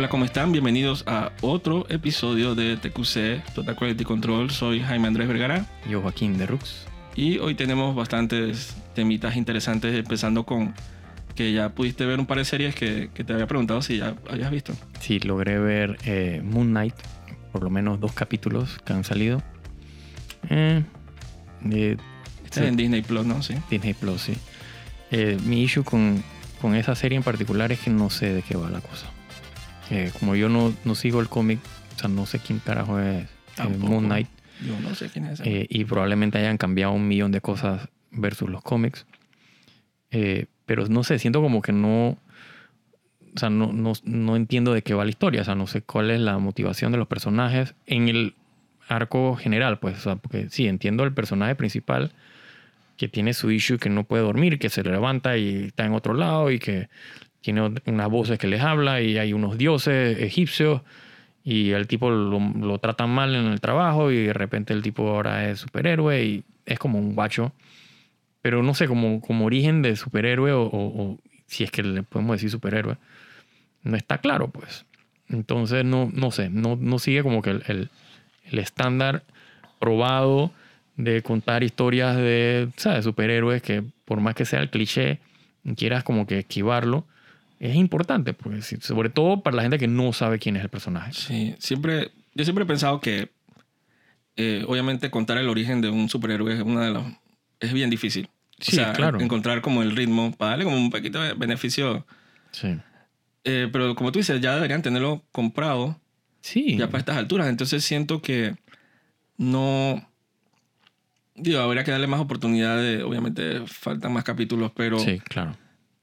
Hola, ¿cómo están? Bienvenidos a otro episodio de TQC, Total Quality Control. Soy Jaime Andrés Vergara. Yo, Joaquín de Rux. Y hoy tenemos bastantes temitas interesantes, empezando con que ya pudiste ver un par de series que, que te había preguntado si ya habías visto. Sí, logré ver eh, Moon Knight, por lo menos dos capítulos que han salido. Eh, eh, Está en Disney Plus, ¿no? Sí. Disney Plus, sí. Eh, mi issue con, con esa serie en particular es que no sé de qué va la cosa. Eh, como yo no, no sigo el cómic, o sea, no sé quién carajo es eh. Moon Knight. Yo no sé quién es eh, y probablemente hayan cambiado un millón de cosas versus los cómics. Eh, pero no sé, siento como que no. O sea, no, no, no entiendo de qué va la historia. O sea, no sé cuál es la motivación de los personajes en el arco general, pues. O sea, porque sí, entiendo el personaje principal que tiene su issue, que no puede dormir, que se levanta y está en otro lado y que tiene unas voces que les habla y hay unos dioses egipcios y el tipo lo, lo tratan mal en el trabajo y de repente el tipo ahora es superhéroe y es como un guacho. Pero no sé, como, como origen de superhéroe o, o- si es que le podemos decir superhéroe, no está claro, pues. Entonces, no, no sé, no, no sigue como que el, el- el estándar probado de contar historias de, ¿sabes? superhéroes que por más que sea el cliché, quieras como que esquivarlo, es importante, porque si- sobre todo para la gente que no sabe quién es el personaje. Sí, siempre, yo siempre he pensado que eh, obviamente contar el origen de un superhéroe es una de las es bien difícil. Sí, o sea, claro. encontrar como el ritmo para darle como un poquito de beneficio. Sí. Eh, pero como tú dices, ya deberían tenerlo comprado Sí. ya para estas alturas. Entonces siento que no. Digo, habría que darle más oportunidad. De, obviamente faltan más capítulos, pero, sí, claro.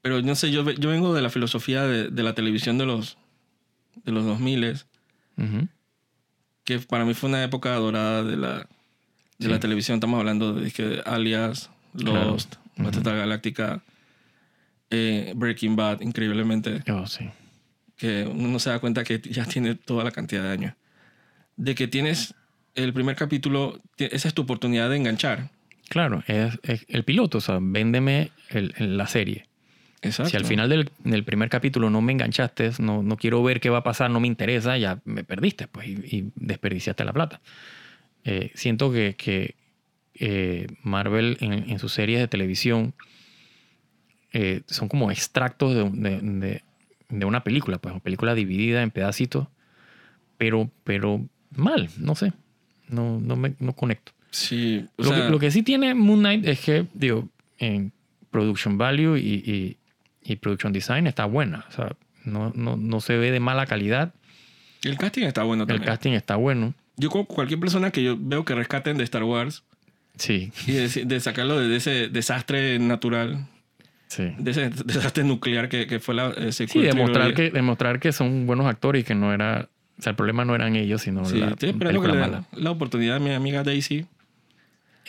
Pero no sé, yo, yo vengo de la filosofía de, de la televisión de los, de los 2000 Ujú. que para mí fue una época dorada de la, de Sí. la televisión. Estamos hablando de que Alias, Claro. Lost, Battlestar Galáctica, eh, Breaking Bad, increíblemente, Oh, sí. que uno no se da cuenta que ya tiene toda la cantidad de años. De que tienes el primer capítulo, esa es tu oportunidad de enganchar. Claro, es, es el piloto, o sea, véndeme el- el- la serie. Exacto. Si al final del, del primer capítulo no me enganchaste, no, no quiero ver qué va a pasar, no me interesa, ya me perdiste pues, y, y desperdiciaste la plata. Eh, siento que, que, eh, Marvel en, en sus series de televisión eh, son como extractos de, de- de- de una película, pues una película dividida en pedacitos, pero, pero mal, no sé, no, no me no conecto. Sí, o Lo, sea, que, lo que sí tiene Moon Knight es que, digo, en production value y, y, y production design está buena. O sea, no, no, no se ve de mala calidad. el casting está bueno El también. casting está bueno. Yo con cualquier persona que yo veo que rescaten de Star Wars Sí, y de, de sacarlo de ese desastre natural, sí. de ese desastre nuclear que, que fue la eh, Sí, demostrar que, demostrar que son buenos actores y que no era... O sea, el problema no eran ellos, sino Sí, la estoy esperando que le den la oportunidad a mi amiga Daisy.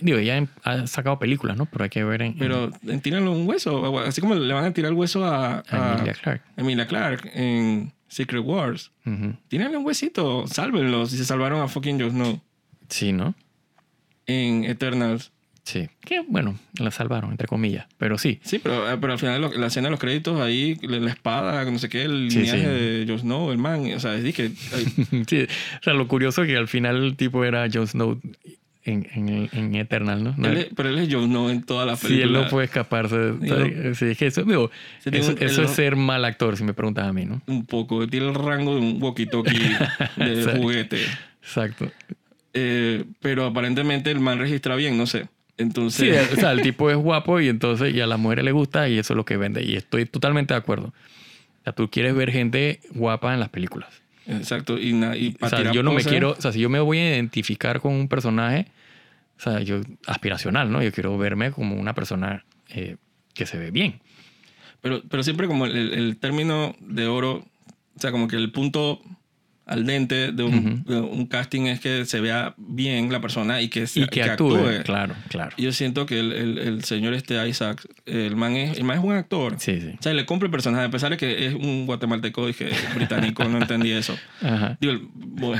Digo, ella ha sacado películas, ¿no? Pero hay que ver en... Pero en un hueso, así como le van a tirar el hueso a, a Emilia Clarke. Emilia Clarke en Secret Wars. Ujú. Tírale un huesito, sálvenlo. Si se salvaron a fucking Jon Snow Sí, ¿no? en Eternals. Sí. Que, bueno, la salvaron, entre comillas. Pero sí. Sí, pero, eh, pero al final la escena de los créditos ahí, la espada, no sé qué, el Sí, lineaje sí. de Jon Snow, el man, o sea, es que Sí, o sea, lo curioso es que al final el tipo era Jon Snow en, en, Eternal, ¿no? No- él es- pero él es Jon Snow en toda la sí, él película. no puede escaparse. Sí, es que eso, digo, Sí, eso, un- eso el- es ser mal actor, si me preguntas a mí, ¿no? Un poco, tiene el rango de un walkie-talkie de juguete. Exacto. Eh, pero aparentemente el man registra bien, no sé. Sí, Entonces, o sea, el tipo es guapo y entonces y a las mujeres le gusta y eso es lo que vende. Y estoy totalmente de acuerdo. O sea, tú quieres ver gente guapa en las películas. Exacto. Y, na- y O sea, yo no me quiero, o sea, si yo me voy a identificar con un personaje, o sea, yo aspiracional, ¿no? Yo quiero verme como una persona eh, que se ve bien. Pero, pero siempre como el, el término de oro, o sea, como que el punto al dente de un, de un casting es que se vea bien la persona y que, se- Y que, actúe. Claro, claro. Yo siento que el, el, el señor este Isaac, el man es, el man es un actor. Sí, sí. O sea, le compra el personaje, a pesar de que es un guatemalteco y que es británico, no entendí eso. Ajá. Digo,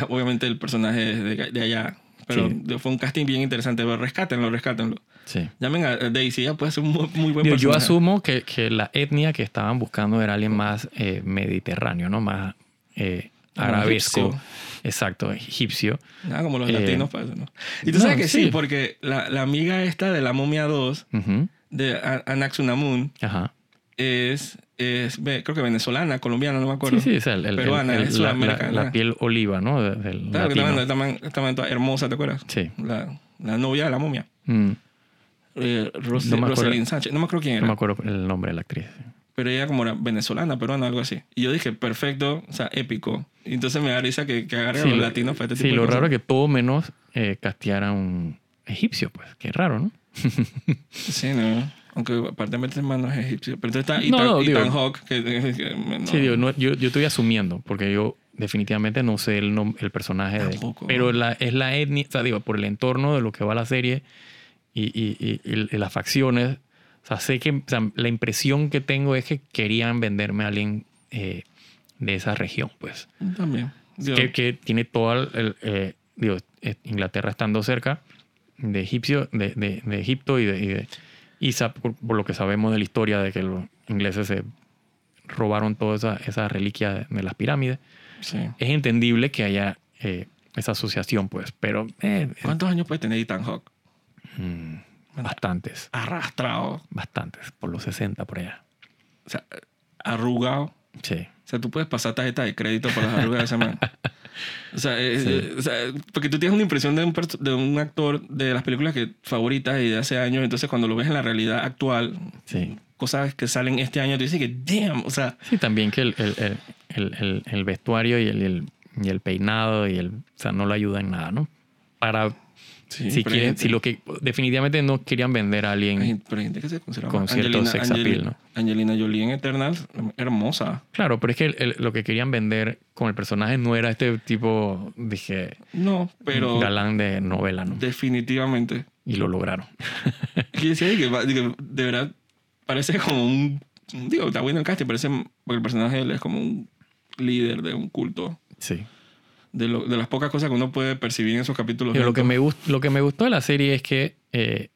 obviamente el personaje es de, de allá, pero Sí. fue un casting bien interesante. Pero rescátenlo, rescátenlo. Sí. Llamen a Daisy, ella puede ser un muy, muy buen Digo, yo asumo que, que la etnia que estaban buscando era alguien más eh, mediterráneo, ¿no? Más eh, arabesco. egipcio. Exacto, egipcio. Nada como los Eh, latinos eso, ¿no? Y tú no, sabes que sí, sí. porque la, la amiga esta de la momia 2, Ujú. de Anaxunamun, Ajá. es, es, creo que venezolana, colombiana, no me acuerdo. Sí, sí, es el, el- Peruana, el- es la, la- la piel oliva, ¿no? Del Claro, que latino. también, también, también toda hermosa, ¿te acuerdas? Sí. La, novia de la momia. Mm, Eh, Ros- No me acuerdo. Roselyn Sánchez. No me acuerdo quién no era. me acuerdo el nombre de la actriz. Pero ella como era venezolana, peruana, algo así. Y yo dije, perfecto, o sea, épico. Y entonces me da risa que, que agarre a Sí, los lo- latinos para este Sí, tipo de lo cosas. raro es que todo menos eh, casteara un egipcio, pues. Qué raro, ¿no? Sí, no. Aunque aparentemente el man no es egipcio. Pero entonces está No, Ethan, no, digo- Ethan Hawke, que, que- no. Sí, digo, no, yo, yo estoy asumiendo, porque yo definitivamente no sé el, el personaje de... Tampoco. Pero la, es la etnia, o sea, digo, por el entorno de lo que va la serie y- y- y- y las facciones, o sea, sé que o sea, la impresión que tengo es que querían venderme a alguien eh, de esa región, pues. También. Que, que tiene todo el, el, eh, digo, eh, Inglaterra estando cerca de egipcio de, de- de Egipto y de, y de- y sa- por, por lo que sabemos de la historia de que los ingleses se robaron toda esa, esa reliquia de, de las pirámides sí. es entendible que haya eh, esa asociación pues pero eh, ¿Cuántos años puede tener Ethan Hawke? mm, bastantes Arrastrado. bastantes por los 60 por allá O sea, arrugado. sí O sea, tú puedes pasar tarjeta de crédito por las arrugas de ese man. O sea, eh, Sí. o sea, porque tú tienes una impresión de un, de un actor de las películas que favoritas y de hace años, entonces cuando lo ves en la realidad actual, sí cosas que salen este año, tú dices que, damn, o sea, Sí, también que el, el, el, el, el- el vestuario y el, el- y el peinado y el, o sea, no lo ayuda en nada, ¿no? Para sí, si quieren, gente- si lo que definitivamente no querían vender a alguien, hay- pero hay gente que se considera con cierto sex appeal, ¿no? Angelina Jolie en Eternals, hermosa. claro, pero es que el- el- lo que querían vender con el personaje no era este tipo, dije, No, pero galán de novela, ¿no? definitivamente. Y lo lograron. Y decía que, de verdad parece como un. Digo, está bueno el casting, parece. Porque el personaje él es como un líder de un culto. Sí. De, lo- de las pocas cosas que uno puede percibir en esos capítulos. Pero lo, que me gust- lo que me gustó de la serie es que, eh,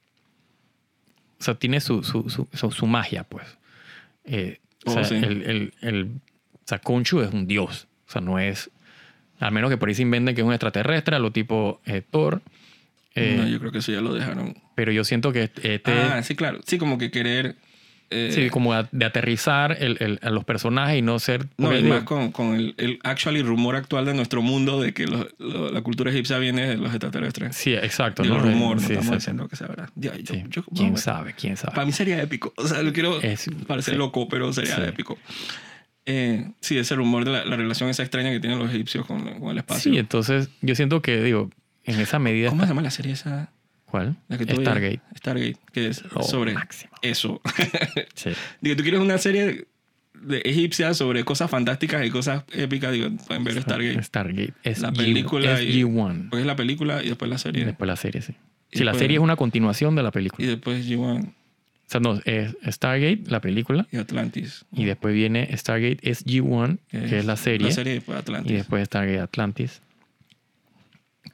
o sea, tiene su, su, su, su- magia, pues. Eh, o Oh, sea, sí. el, el, el, o sea, es un dios. O sea, no es... Al menos que por ahí se inventen que es un extraterrestre, a lo tipo eh, Thor. Eh, No, yo creo que eso ya lo dejaron. Pero yo siento que este... Ah, sí, claro. Sí, como que querer. Eh, sí, como a- de aterrizar el, el- a los personajes y no ser... No, y más con, con el, el actually rumor actual de nuestro mundo de que lo- lo- la cultura egipcia viene de los extraterrestres. Sí, exacto. Digo, ¿no? rumor, no Sí, estamos diciendo que sea verdad. Yo- yo- Sí. yo- ¿Quién sabe? ¿Quién sabe? Para mí sería épico. O sea, lo quiero Es- parecer loco, pero sería épico. Eh, sí, ese rumor de la, la relación esa extraña que tienen los egipcios con, con el espacio. Sí, entonces yo siento que, digo, en esa medida... ¿Cómo se llama la serie esa? ¿Cuál? La que tú Stargate. veías? Stargate, que es Lo sobre máximo. eso. Sí. digo, tú quieres una serie de egipcia sobre cosas fantásticas y cosas épicas, digo, pueden ver Stargate. Stargate. Es La película es y- G1. Porque es la película y después la serie. Después la serie, sí. Y Sí, la serie es una continuación de la película. Y después G1 O sea, no, es Stargate, la película. y Atlantis. Y después viene Stargate es G1, que es la serie. La serie y después Y Atlantis. después Stargate Atlantis.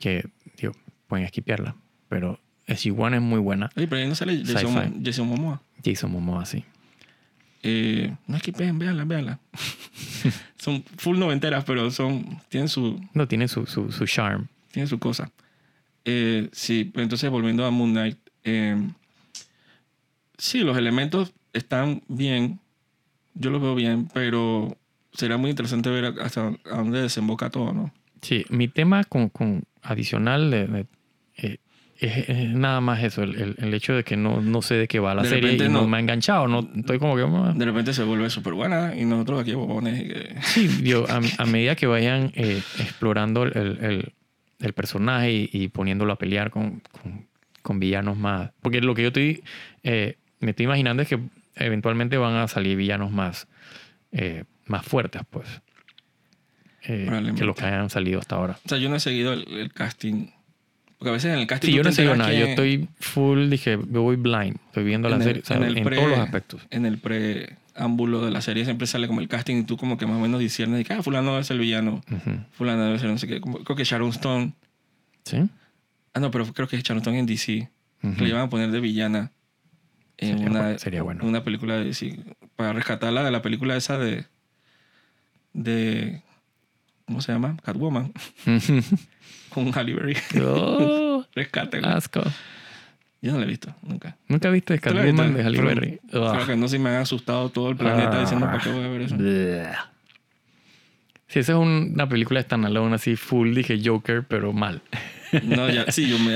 Que, digo, pueden esquipearla. Pero SG-1 es muy buena. Oye, pero ahí no sale Jason. Jason Momoa. Jason Momoa, sí. Eh, no es que vean, véanla, véanla. son full noventeras, pero son tienen su, No, tiene su, su, su charm. tienen su cosa. Eh, sí, pero entonces volviendo a Moon Knight. eh, sí, los elementos están bien. Yo los veo bien, pero será muy interesante ver hasta a dónde desemboca todo, ¿no? Sí, mi tema con, con adicional de- de, eh, es, es nada más eso, el, el- el hecho de que no, no sé de qué va la De serie y no. no. me ha enganchado. No, estoy como que... De repente se vuelve súper buena y nosotros aquí bobones. que- Sí, yo, a, a medida que vayan eh, explorando el, el- el personaje y, y poniéndolo a pelear con, con- con villanos más. Porque lo que yo estoy, eh, me estoy imaginando es que eventualmente van a salir villanos más, eh, más fuertes, pues. eh, que los que hayan salido hasta ahora. O sea, yo no he seguido el, el casting. Porque a veces en el casting. Sí, yo no sé nada. Yo estoy full, dije, yo voy blind. Estoy viendo la el- serie o sea, en en, el pre- todos los aspectos. En el preámbulo de la serie siempre sale como el casting y tú como que más o menos disiernes de que, ah, fulano debe ser el villano, fulano debe ser no sé qué. Creo que Sharon Stone. ¿Sí? Ah, no, pero creo que es Sharon Stone en DC. Que le iban a poner de villana en Sería una, sería bueno. una película de DC. Para rescatarla de la película esa de... de ¿cómo se llama? Catwoman, con Halle Berry. oh, Rescate. asco. Yo no la he visto, nunca. ¿Nunca viste. Catwoman de Halle Pero- Berry? Creo Ugh. que no sé si me han asustado todo el planeta Ah. diciendo para qué voy a ver eso. Bleh. Sí, esa es un- una película standalone así full, dije Joker, pero mal. No, ya, sí, yo me,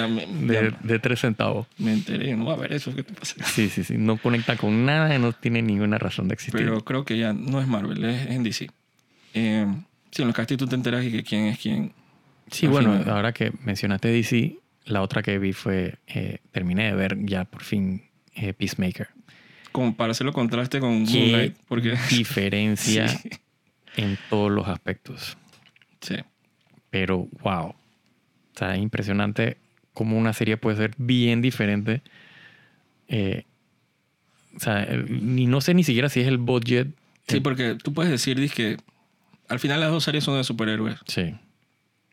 De, de tres centavos. me enteré, no va a ver eso, ¿qué te pasa? Sí, sí, sí. No conecta con nada y no tiene ninguna razón de existir. Pero creo que ya no es Marvel, es en DC. Eh, sí, en los castings tú te enteras y que quién es quién. sí, bueno, final. ahora que mencionaste DC, la otra que vi fue, eh, terminé de ver ya por fin eh, Peacemaker. Como para hacerlo contraste con ¿Qué Moon Knight, porque diferencia Sí. en todos los aspectos. sí, Pero wow. O sea, es impresionante cómo una serie puede ser bien diferente. Eh, o sea, el- ni no sé ni siquiera si es el budget. sí, Eh, porque tú puedes decir que al final las dos series son de superhéroes, sí.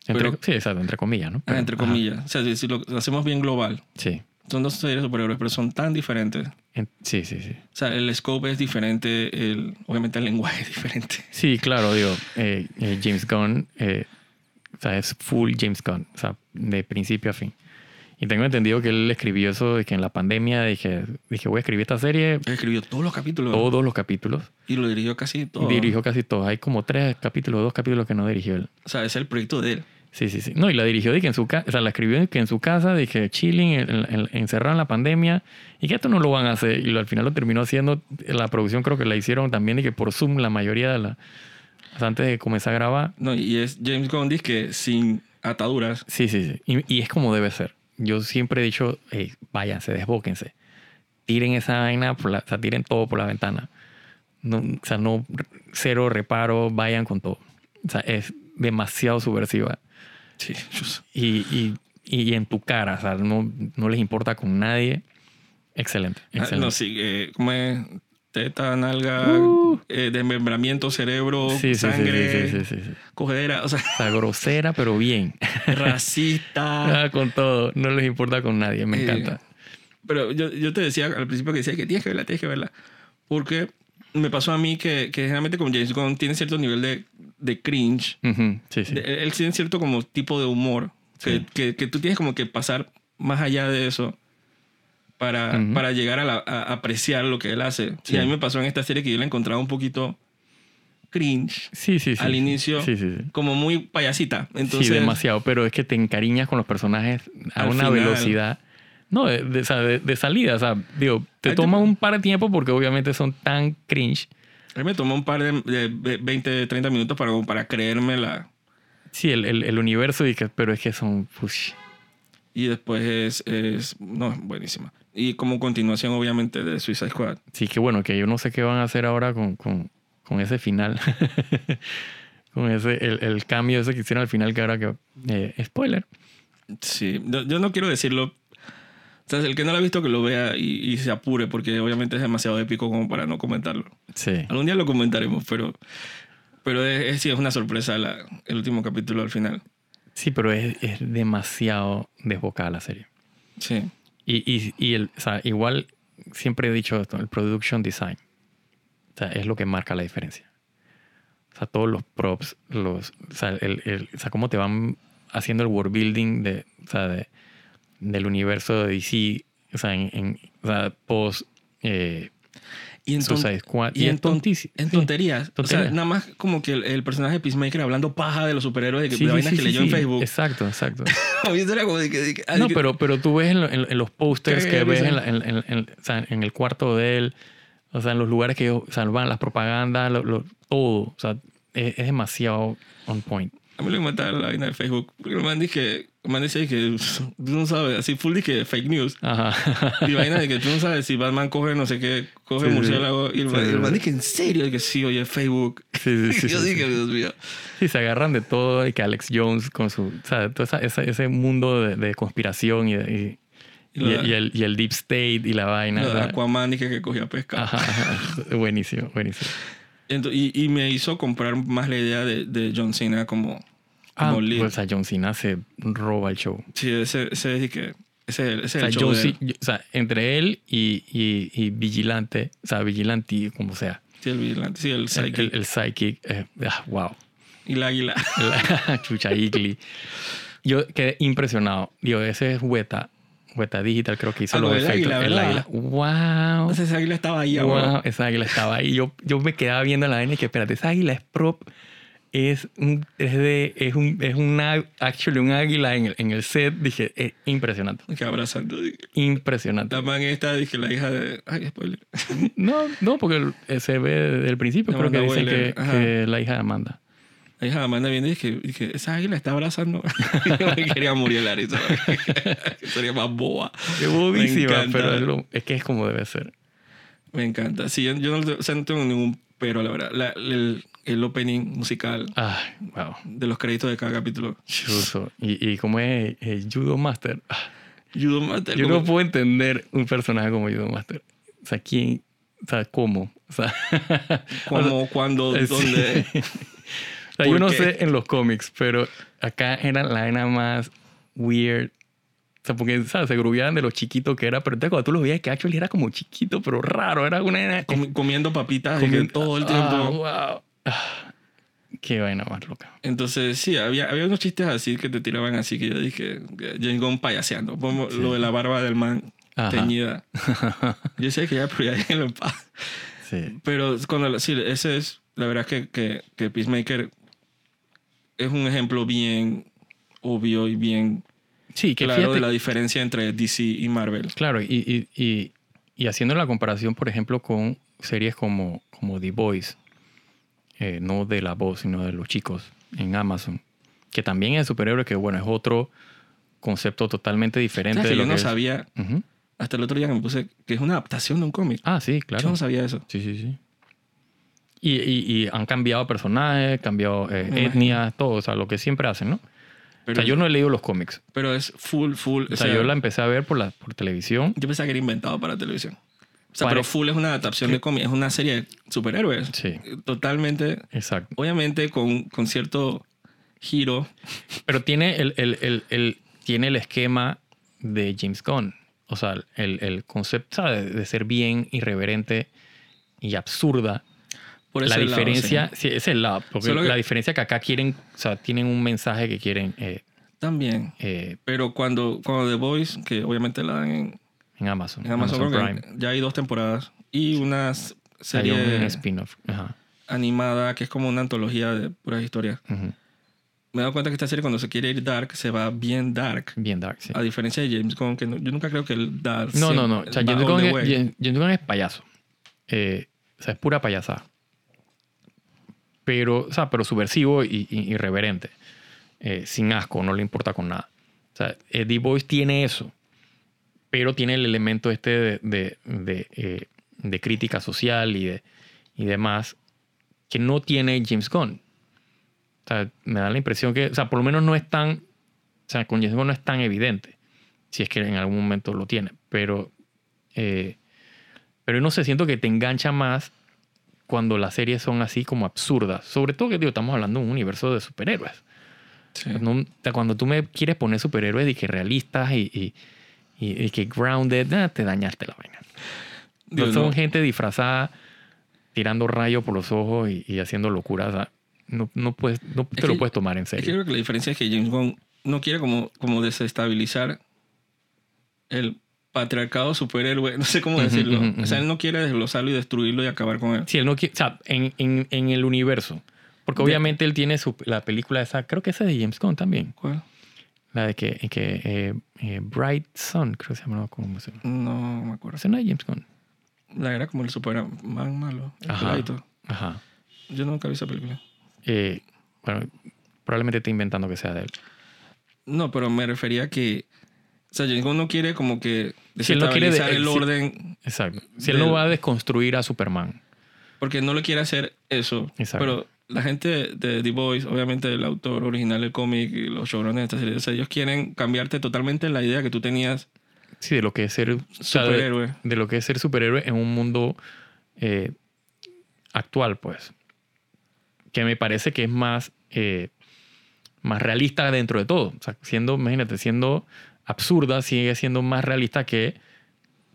Entre, Pero- sí, exacto, entre comillas, ¿no? ah, Pero- entre ajá, comillas. O sea, si, si lo hacemos bien global, Sí. son dos series de superhéroes, pero son tan diferentes. En- sí, sí, sí. O sea, el scope es diferente, el, obviamente el lenguaje es diferente. Sí, claro, digo, eh, eh, James Gunn, eh, o sea, es full James Gunn, o sea, de principio a fin. Y tengo entendido que él escribió eso de que en la pandemia dije, dije voy a escribir esta serie, Él escribió todos los capítulos todos los capítulos, y lo dirigió casi todo. dirigió casi todos. Hay como tres capítulos, dos capítulos que no dirigió él. O sea, es el proyecto de él. Sí, sí, sí. No, y la dirigió de que en su casa, o sea, la escribió de que en su casa, de que chilling, en- en- encerrado en la pandemia, y que esto no lo van a hacer. Y lo- al final lo terminó haciendo, la producción creo que la hicieron también, y que por Zoom la mayoría de la, o sea, antes de comenzar a grabar. No, y es James Gunn que sin ataduras. Sí, sí, sí. Y, y es como debe ser. Yo siempre he dicho, hey, váyanse, desbóquense. Tiren esa vaina, por la, o sea, tiren todo por la ventana. No, o sea, no, cero reparo, vayan con todo. O sea, es demasiado subversiva. Sí, y, y, y en tu cara, o sea, no, no les importa con nadie. Excelente, Ah, excelente. No, sí, eh, ¿cómo es? Teta, nalga, Uh. eh, desmembramiento, cerebro, sí, sangre, sí, sí, cogedera, o sea, O sea, grosera, pero bien. racista. Ah, con todo, no les importa con nadie, me Eh, encanta. Pero yo, yo te decía al principio que decía que tienes que verla, tienes que verla. Porque me pasó a mí que, que generalmente con James Gunn tiene cierto nivel de, de cringe. Sí, sí. De- él tiene cierto como tipo de humor que, que, que tú tienes como que pasar más allá de eso para, Ujú. para llegar a, la- a apreciar lo que él hace. Sí. Y a mí me pasó en esta serie que yo la encontraba un poquito cringe, Sí, sí, sí. al inicio, Sí, sí, como muy payasita. Entonces, sí, demasiado, pero es que te encariñas con los personajes a una final. velocidad. No, de, de- de- salida, o sea, digo, te Ahí te- toma un par de tiempo porque obviamente son tan cringe. a mí me tomó un par de, de 20, 30 minutos para, para creerme la... Sí, el, el, el universo, y que, pero es que son... ush. Y después es, es... No, buenísima. Y como continuación, obviamente, de Suicide Squad. Sí, que bueno, que yo no sé qué van a hacer ahora con, con, con ese final. con ese, el, el cambio ese que hicieron al final, que ahora que... eh, spoiler. Sí, yo, no quiero decirlo. O sea, el que no lo ha visto que lo vea y, y se apure, porque obviamente es demasiado épico como para no comentarlo. Sí. Algún día lo comentaremos, pero, pero es, es- sí, es una sorpresa la- el último capítulo al final. Sí, pero es, es demasiado desbocada la serie. Sí. Y, y, y el, o sea, igual siempre he dicho esto, el production design. O sea, es lo que marca la diferencia. O sea, todos los props, los, o, sea, el, el- cómo te van haciendo el world building de, de- del universo de DC, o sea, en, en- post eh, Y en, ton- Suicide Squad. y Y, en ton- sí. tonterías. O sea, nada más como que el, el personaje de Peacemaker hablando paja de los superhéroes, de, que, Sí, de sí, vainas sí, que leyó en. Facebook. Exacto, exacto. Como de que... de que- No, pero, pero tú ves en, lo- los posters Qué que ves en, la- o sea, el cuarto de él, o sea, en los lugares que ellos salvan las propagandas, lo- lo- todo. O sea, es, es demasiado on point. A mí lo que me la vaina de Facebook. Porque el man. El man dice que tú no sabes, así full dice fake news. Ajá. Y vaina de que tú no sabes si Batman coge no sé qué, coge Sí, murciélago. Y el Sí, man, y el dice que en serio, y que sí, oye, Facebook. Sí, sí, sí, yo sí, dije, sí. Dios mío. Sí, se agarran de todo y que Alex Jones con su... O sea, todo esa- esa- ese mundo de, de conspiración y, de- y, Y y- de- y el, y el deep state y la vaina. De o sea, Aquaman dije que cogía pesca. ajá, ajá. Buenísimo, buenísimo. Ento- y, y me hizo comprar más la idea de, de John Cena como, Ah, lead. pues a John Cena se roba el show. sí, ese, ese es que... Ese, ese es O sea, el show de. Ce- o sea, entre él y, y, y Vigilante, o sea, Vigilante, como sea, Sí, el vigilante. Sí, el el, psychic. el, el Psychic, eh, ah, wow. Y la águila. La chucha Igli. Yo quedé impresionado. Digo, ese es Weta. Weta Digital creo que hizo Ah, los el efectos. águila, el águila. ¡Wow! Entonces esa águila estaba ahí, Wow, esa águila estaba ahí. Yo, yo me quedaba viendo la vaina y que, espérate, esa águila es prop. Es un, es de, es un, es una, actually un águila en el, en el set. Dije, es impresionante. Que abrazando. Impresionante. La man esta, dije, la hija de... Ay, spoiler. No, no, porque el- se ve desde el principio. Creo que dicen que, que la hija de Amanda. La hija de Amanda viene y dije, dije, esa águila está abrazando. Quería morir la risa. Sería más boba. Es bobísima, pero es, lo- es que es como debe ser. Me encanta. Sí, yo, yo no, o sea, no tengo ningún pero, la verdad. La- el, el opening musical wow. de los créditos de cada capítulo. Chuzo. Y, y como es eh, Judo Master. Ah, Judo Master. Yo no puedo entender un personaje como Judo Master. O sea, ¿quién? O sea, ¿cómo? O sea, Como, cuando, eh, sí. dónde. o sea, yo ¿Por no qué? sé en los cómics, pero acá era la vaina más weird. O sea, porque, ¿sabes? Se grubiaban de lo chiquito que era, pero entonces cuando tú lo veías, que actually era como chiquito, pero raro. Era una. Comi- comiendo papitas comiendo- todo el Ah, tiempo. wow. Ah, qué vaina más loca. Entonces, sí, había, había unos chistes así que te tiraban así que yo dije, James Gunn payaseando. Como Lo de la barba del man Ajá. teñida. Yo sé que ya, pero ya en paz. Sí. Pero cuando, sí, ese es, la verdad que, que, que Peacemaker es un ejemplo bien obvio y bien Sí, que claro fíjate, de la diferencia entre DC y Marvel. Claro, y, y, y, y haciendo la comparación, por ejemplo, con series como, como The Boys, eh, no de la voz, sino de los chicos en Amazon, que también es superhéroe, que bueno, es otro concepto totalmente diferente ¿Sabes de que lo yo no es. sabía, hasta el otro día que me puse, que es una adaptación de un cómic. Ah, sí, claro. Yo no sabía eso. Sí, sí, sí. Y, y, y han cambiado personajes, cambiado eh, etnias, todo, o sea, lo que siempre hacen, ¿no? Pero, o sea, yo no he leído los cómics. pero es full, full. O sea, yo la empecé a ver por, la, por televisión. Yo pensaba que era inventado para televisión. O sea, pero Full es una adaptación de cómic, es una serie de superhéroes. Sí, Totalmente, exacto. obviamente con, con cierto giro. Pero tiene el, el, el, el- tiene el esquema de James Gunn. O sea, el, el concepto ¿sabes? de ser bien irreverente y absurda. Por la ese lado, diferencia, sí. sí, es el lado. Porque Solo que- la diferencia que acá quieren, o sea, tienen un mensaje que quieren eh, También. eh, Pero cuando, cuando The Voice, que obviamente la dan en, en Amazon. en Amazon, Amazon Prime. ya hay dos temporadas. Y una s- Hay serie un spin-off. Animada que es como una antología de puras historias. Ujú. Me he dado cuenta que esta serie cuando se quiere ir dark, se va bien dark. Bien dark, sí. A diferencia de James Gunn, que no- yo nunca creo que el dark... No, no, no. O sea, James Gunn es. James- James Gunn es payaso. Eh, o sea, es pura payasada. Pero, o sea, pero subversivo y, y irreverente. Eh, sin asco, no le importa con nada. O sea, Eddie Boyce tiene eso. Pero tiene el elemento este de, de, de, eh, de crítica social y, de, y demás que no tiene James Gunn. O sea, me da la impresión que, o sea, por lo menos no es tan, o sea, con James Gunn no es tan evidente, si es que en algún momento lo tiene, pero, eh, pero no sé, siento que te engancha más cuando las series son así como absurdas, sobre todo que digo, estamos hablando de un universo de superhéroes. Sí. No- cuando tú me quieres poner superhéroes y que realistas y, y, y- y que grounded, ah, te dañaste la vaina. Digo, no son no. gente disfrazada tirando rayos por los ojos y, y haciendo locuras. no, no, puedes, no te lo puedes tomar en Es que serio. creo que la diferencia es que James Gunn no quiere como, como desestabilizar el patriarcado superhéroe, no sé cómo decirlo. ujú, O sea, él no quiere desglosarlo y destruirlo y acabar con él. Sí, él no quiere, o sea, en, en, en el universo. Porque De- obviamente él tiene su, la película esa, creo que esa es de James Gunn también. ¿Cuál? La de que, que eh, eh, Bright Sun, creo que se llama, no, ¿cómo se llama? No me acuerdo. Esa no es James Gunn. La era como el Superman malo. El Ajá. peladito. Ajá. Yo nunca vi esa película. Eh, bueno, probablemente esté inventando que sea de él. No, pero me refería a que. O sea, James Gunn no quiere como que Si él no quiere de- desestabilizar el orden Exacto. Si él no va a desconstruir a Superman. porque no le quiere hacer eso. Exacto. Pero la gente de The Voice, obviamente el autor original del cómic y los showrunners de esta serie, o sea, ellos quieren cambiarte totalmente la idea que tú tenías Sí, de lo que es ser o sea, de- superhéroe. de lo que es ser superhéroe en un mundo eh, actual, pues. Que me parece que es más, eh, más realista dentro de todo. O sea, siendo, imagínate, siendo absurda, sigue siendo más realista que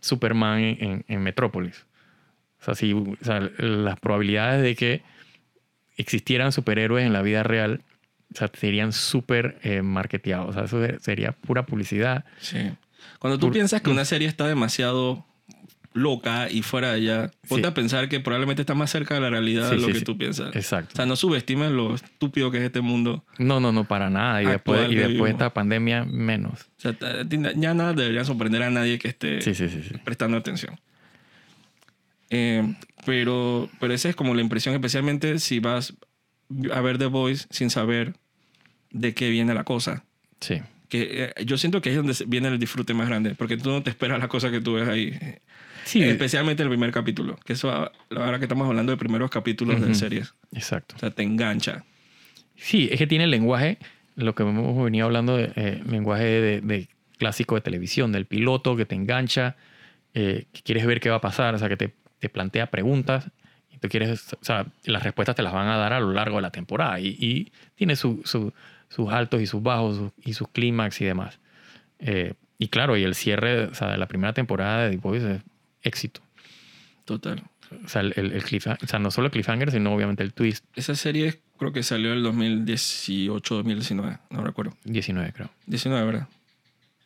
Superman en, en- en Metrópolis. O sea, si, o sea, las probabilidades de que existieran superhéroes en la vida real, o sea, serían súper eh, marketeados. O sea, eso sería pura publicidad. Sí. Cuando tú piensas que una serie está demasiado loca y fuera de allá, ponte Sí. a pensar que probablemente está más cerca de la realidad Sí, de lo sí, que tú piensas. O Exacto. sea, no subestimes lo estúpido que es este mundo. No, no, no, para nada. Y después, y después de esta pandemia, menos. O sea, ya nada debería sorprender a nadie que esté prestando atención. Eh, pero, pero esa es como la impresión, especialmente si vas a ver The Voice sin saber de qué viene la cosa. Sí. Que eh, yo siento que es donde viene el disfrute más grande, porque tú no te esperas la cosa que tú ves ahí. Sí, Especialmente el primer capítulo, que eso ahora que estamos hablando de primeros capítulos de Ujú. series. exacto. O sea, te engancha. Sí, es que tiene el lenguaje, lo que hemos venido hablando, de, eh, lenguaje de, de clásico de televisión, del piloto que te engancha, eh, que quieres ver qué va a pasar, o sea, que te, te plantea preguntas y tú quieres, o sea, las respuestas te las van a dar a lo largo de la temporada y, y tiene su- su- sus altos y sus bajos su- y sus clímax y demás. Eh, y claro, y el cierre o sea, de la primera temporada de The Voice es éxito. Total. O sea, el, el, o sea, no solo el cliffhanger, sino obviamente el twist Esa serie creo que salió el 2018, 2019, no recuerdo. 19, creo, 19, ¿verdad?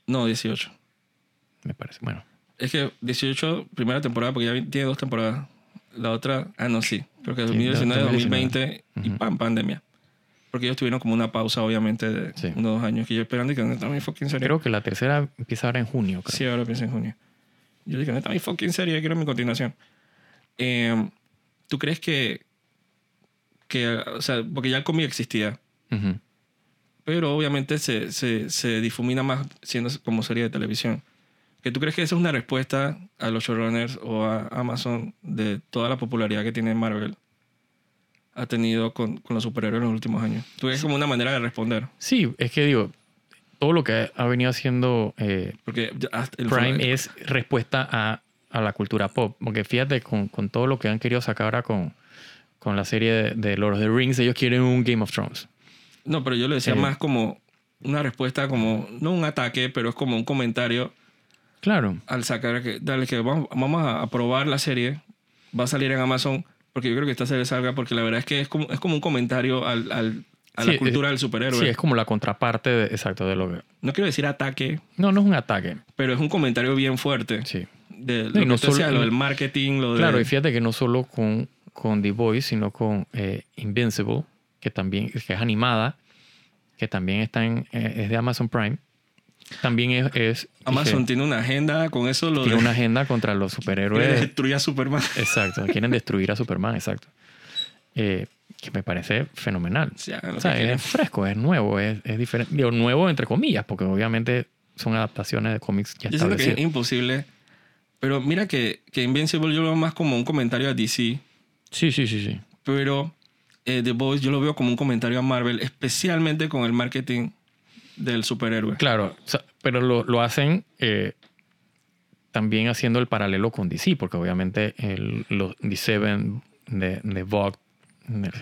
No, 18. me parece. Bueno, Es que 18, primera temporada, porque ya tiene dos temporadas. La otra, ah, no, sí. Creo que 2019, 2020 y Ujú. pan, pandemia. Porque ellos tuvieron como una pausa, obviamente, de Sí. unos dos años. Que yo esperando y que no está mi fucking serie. Creo que la tercera empieza ahora en junio, creo. Sí, ahora pienso en junio. Yo dije, neta, mi fucking serie, quiero mi continuación. Eh, ¿Tú crees que, que, o sea, porque ya el cómic existía, Ujú. pero obviamente se, se, se difumina más siendo como serie de televisión. ¿Que tú crees que esa es una respuesta a los showrunners o a Amazon de toda la popularidad que tiene Marvel? Ha tenido con, con los superhéroes en los últimos años. ¿Tú crees como una manera de responder? Sí, es que digo, todo lo que ha venido haciendo eh, Porque el Prime es respuesta a, a la cultura pop. Porque fíjate, con, con todo lo que han querido sacar ahora con, con la serie de, de Lord of the Rings, ellos quieren un Game of Thrones. No, pero yo lo decía Eh. más como una respuesta, como no un ataque, pero es como un comentario Claro. al sacar que, dale, que vamos, vamos a, probar la serie, va a salir en Amazon, porque yo creo que esta serie salga, porque la verdad es que es como, es como un comentario al, al- a Sí, la cultura es- del superhéroe. Sí, es como la contraparte, de- exacto, de lo que... No quiero decir ataque, No, no es un ataque. pero es un comentario bien fuerte. Sí. De lo que no solo- lo del marketing, lo de... Claro, y fíjate que no solo con, con The Voice, sino con eh, Invincible, que también que es animada, que también está en, eh, es de Amazon Prime. También es... es Amazon tiene una agenda con eso, lo tiene de una agenda contra los superhéroes. destruir a Superman. exacto, quieren destruir a Superman, exacto. Eh, que me parece fenomenal. Sí, O sea, es fresco, es nuevo, es, es diferente. Digo, nuevo entre comillas, porque obviamente son adaptaciones de cómics ya Yo siento que es imposible. Pero mira que, que Invincible yo lo veo más como un comentario a DC. Sí, sí, sí, sí. Pero eh, The Boys yo lo veo como un comentario a Marvel, especialmente con el marketing del superhéroe. Claro, o sea, pero lo, lo hacen eh, también haciendo el paralelo con DC, porque obviamente el, los D7 de, de Vogue,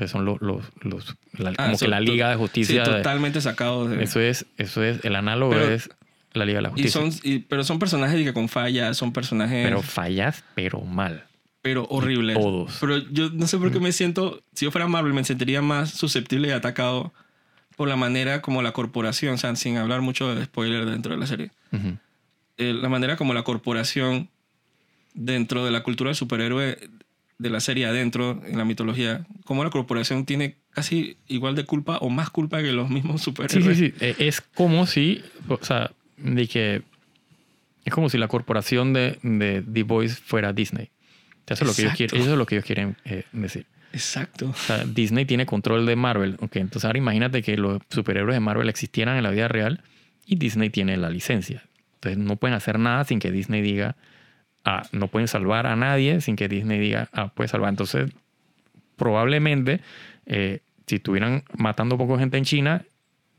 son los, los, los- la- Ah, como eso que la Liga de Justicia. Sí, totalmente sacado de... eso es, eso es, el análogo Pero- es la Liga de la y Justicia. son, y- pero son personajes que con fallas, son personajes... pero Pero, fallas, pero mal. horribles. todos. Pero yo no sé por qué me siento... Si yo fuera Marvel me sentiría más susceptible y atacado por la manera como la corporación, o sea, sin hablar mucho de spoiler dentro de la serie. Ujú. eh, la manera como la corporación dentro de la cultura del superhéroe de la serie adentro en la mitología, como la corporación tiene casi igual de culpa o más culpa que los mismos Sí, superhéroes. sí, sí. Eh, Es como si, o sea, de que es como si la corporación de, de The Boys fuera Disney. Eso es lo que ellos quieren, eso es lo que ellos quieren eh, decir. Exacto. O sea, Disney tiene control de Marvel. Ok, entonces ahora imagínate que los superhéroes de Marvel existieran en la vida real y Disney tiene la licencia. Entonces no pueden hacer nada sin que Disney diga, ah, no pueden salvar a nadie sin que Disney diga, ah, puede salvar. Entonces, probablemente, eh, si estuvieran matando poco gente en China,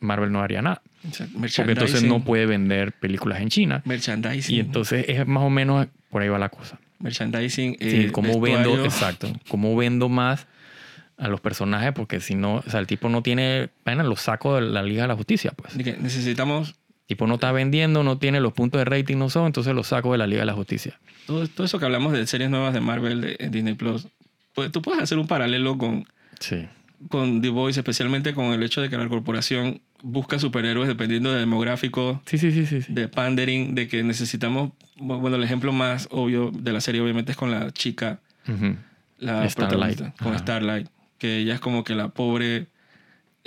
Marvel no haría nada. Exacto. Porque entonces no puede vender películas en China. Merchandising. Y entonces es más o menos por ahí va la cosa. Merchandising. Sí, eh, cómo vendo, exacto, cómo vendo más a los personajes, porque si no, o sea, el tipo no tiene, bueno, los saco de la Liga de la Justicia, pues. De que necesitamos El tipo no está vendiendo, no tiene los puntos de rating, no son, entonces los saco de la Liga de la Justicia. todo, todo eso que hablamos de series nuevas de Marvel de, Disney Plus. Pues, tú puedes hacer un paralelo con, Sí. con The Voice, especialmente con el hecho de que la corporación busca superhéroes dependiendo del demográfico, Sí, sí, sí, sí. sí. de pandering, de que necesitamos, bueno, el ejemplo más obvio de la serie obviamente es con la chica, la Starlight. protagonista, con Ajá. Starlight, que ella es como que la pobre...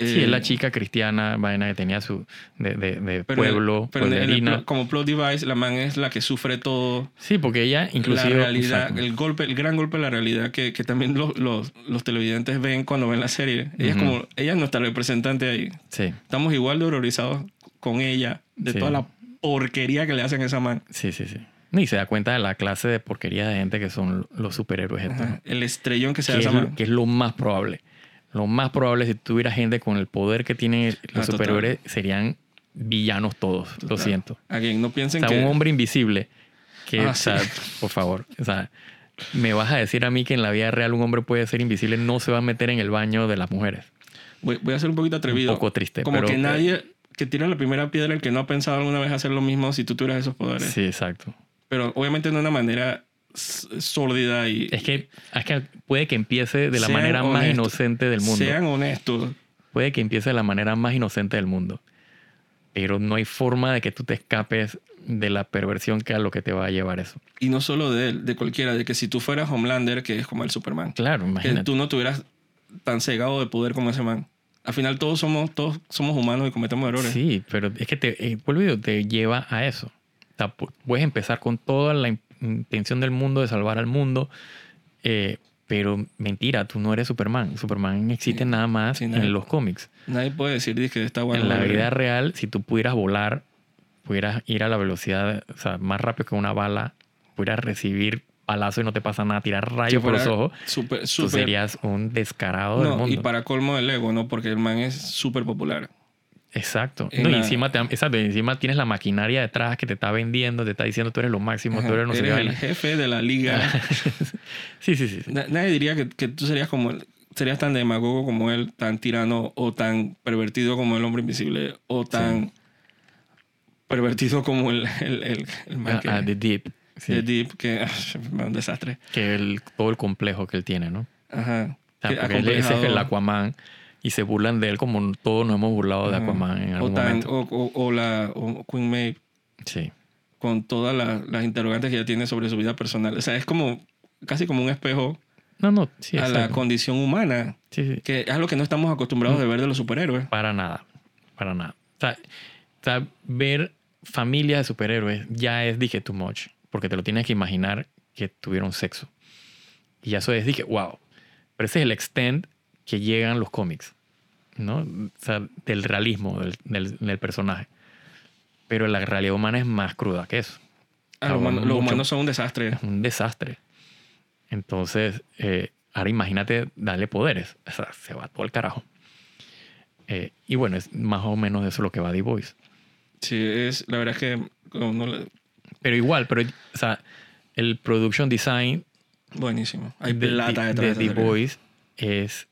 Sí, eh, es la chica cristiana, vaina que tenía su. de, de, de pero pueblo, pero en el como plot device, la man es la que sufre todo. Sí, porque ella inclusive. la realidad, el golpe, el gran golpe de la realidad que, que también los, los, los televidentes ven cuando ven la serie. Ella Ujú. es como, ella es nuestra representante ahí. Sí, Estamos igual de horrorizados con ella, de Sí. toda la porquería que le hacen a esa man. sí, sí, sí. Y se da cuenta de la clase de porquería de gente que son los superhéroes estos. Ajá. El estrellón que se da esa es, man. que es lo más probable. Lo más probable si tuviera gente con el poder que tienen Ah, los total. superhéroes serían villanos todos. Lo Total. siento. Again, no O piensen sea, que... un hombre invisible que, Ah, o sea, sí. por favor, o sea, me vas a decir a mí que en la vida real un hombre puede ser invisible, no se va a meter en el baño de las mujeres. Voy, voy a ser un poquito atrevido. Un poco triste, Como pero- que nadie que tira la primera piedra, el que no ha pensado alguna vez hacer lo mismo si tú tuvieras esos poderes. Sí, exacto. Pero obviamente de una manera sórdida y... Es que, es que puede que empiece de la manera más inocente del mundo. Sean honestos. Puede que empiece de la manera más inocente del mundo. Pero no hay forma de que tú te escapes de la perversión que a lo que te va a llevar eso. Y no solo de él, de cualquiera, de que si tú fueras Homelander, que es como el Superman, Claro, que imagínate. tú no tuvieras tan cegado de poder como ese man. Al final todos somos, todos somos humanos y cometemos errores. Sí, pero es que te, eh, digo, te lleva a eso. O sea, pu- puedes empezar con toda la intención del mundo de salvar al mundo, eh, pero mentira, tú no eres Superman. Superman existe Sí. nada más Sí, nadie- en los cómics. Nadie puede decir "Di que está bueno. en la vida real, si tú pudieras volar, pudieras ir a la velocidad, o sea, más rápido que una bala, pudieras recibir palazo y no te pasa nada, tirar rayos por los ojos, tú serías un descarado del mundo. y para colmo del ego, ¿no? Porque el man es súper popular. Exacto. En No, y encima, te, exacto, y encima tienes la maquinaria detrás que te está vendiendo, te está diciendo tú eres lo máximo, tú eres no sé Eres el jefe de la liga. sí, sí, sí. sí. Na- Nadie diría que, que tú serías como él. Serías tan demagogo como él, tan tirano o tan pervertido como el hombre invisible o tan pervertido como el, el, el, el man que, Ah, ah, The Deep. sí. de Deep, que un desastre. Que el, todo el complejo que él tiene, ¿no? Ajá. O sea, Que porque él ese es el. Aquaman y se burlan de él como todos nos hemos burlado de. Aquaman en o, algún tan, momento. o, o- o la o Queen Maeve Sí. con todas las, las interrogantes que ella tiene sobre su vida personal. O sea, es como casi como un espejo No, no, sí, a la condición humana, Sí, sí. que es algo que no estamos acostumbrados de ver de los superhéroes. Para nada. Para nada. O sea, o sea, ver familias de superhéroes ya es, dije, too much. Porque te lo tienes que imaginar que tuvieron sexo. Y ya eso es, dije, wow. Pero ese es el extent que llegan los cómics. ¿No? O sea, del realismo del, del- del personaje. Pero la realidad humana es más cruda que eso. Ah, los, humanos, los mucho. humanos son un desastre. Es un desastre. Entonces, eh, ahora imagínate darle poderes. O sea, se va todo el carajo. Eh, y bueno, es más o menos eso lo que va The Voice. Sí, es, la verdad es que uno le- Pero igual, pero, o sea, el production design buenísimo. Hay plata de- detrás de de The. Voice es,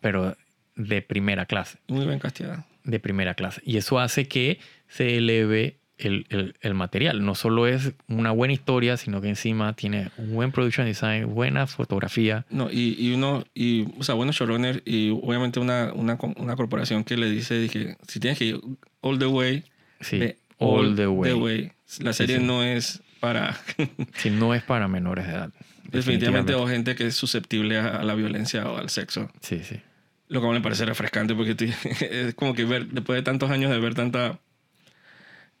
pero de primera clase. Muy bien casteada. De primera clase. Y eso hace que se eleve el, el- el material. No solo es una buena historia, sino que encima tiene un buen production design, buena fotografía. No, y, y uno, y, o sea, buenos showrunners y obviamente una, una, una corporación que le dice dije, si tienes que ir all the way, Sí, all the way. La serie sí. no es para Si no es para menores de edad. Definitivamente o gente que es susceptible a, la violencia o al sexo. Sí, sí. Lo que me parece refrescante porque es como que ver, después de tantos años de ver tanta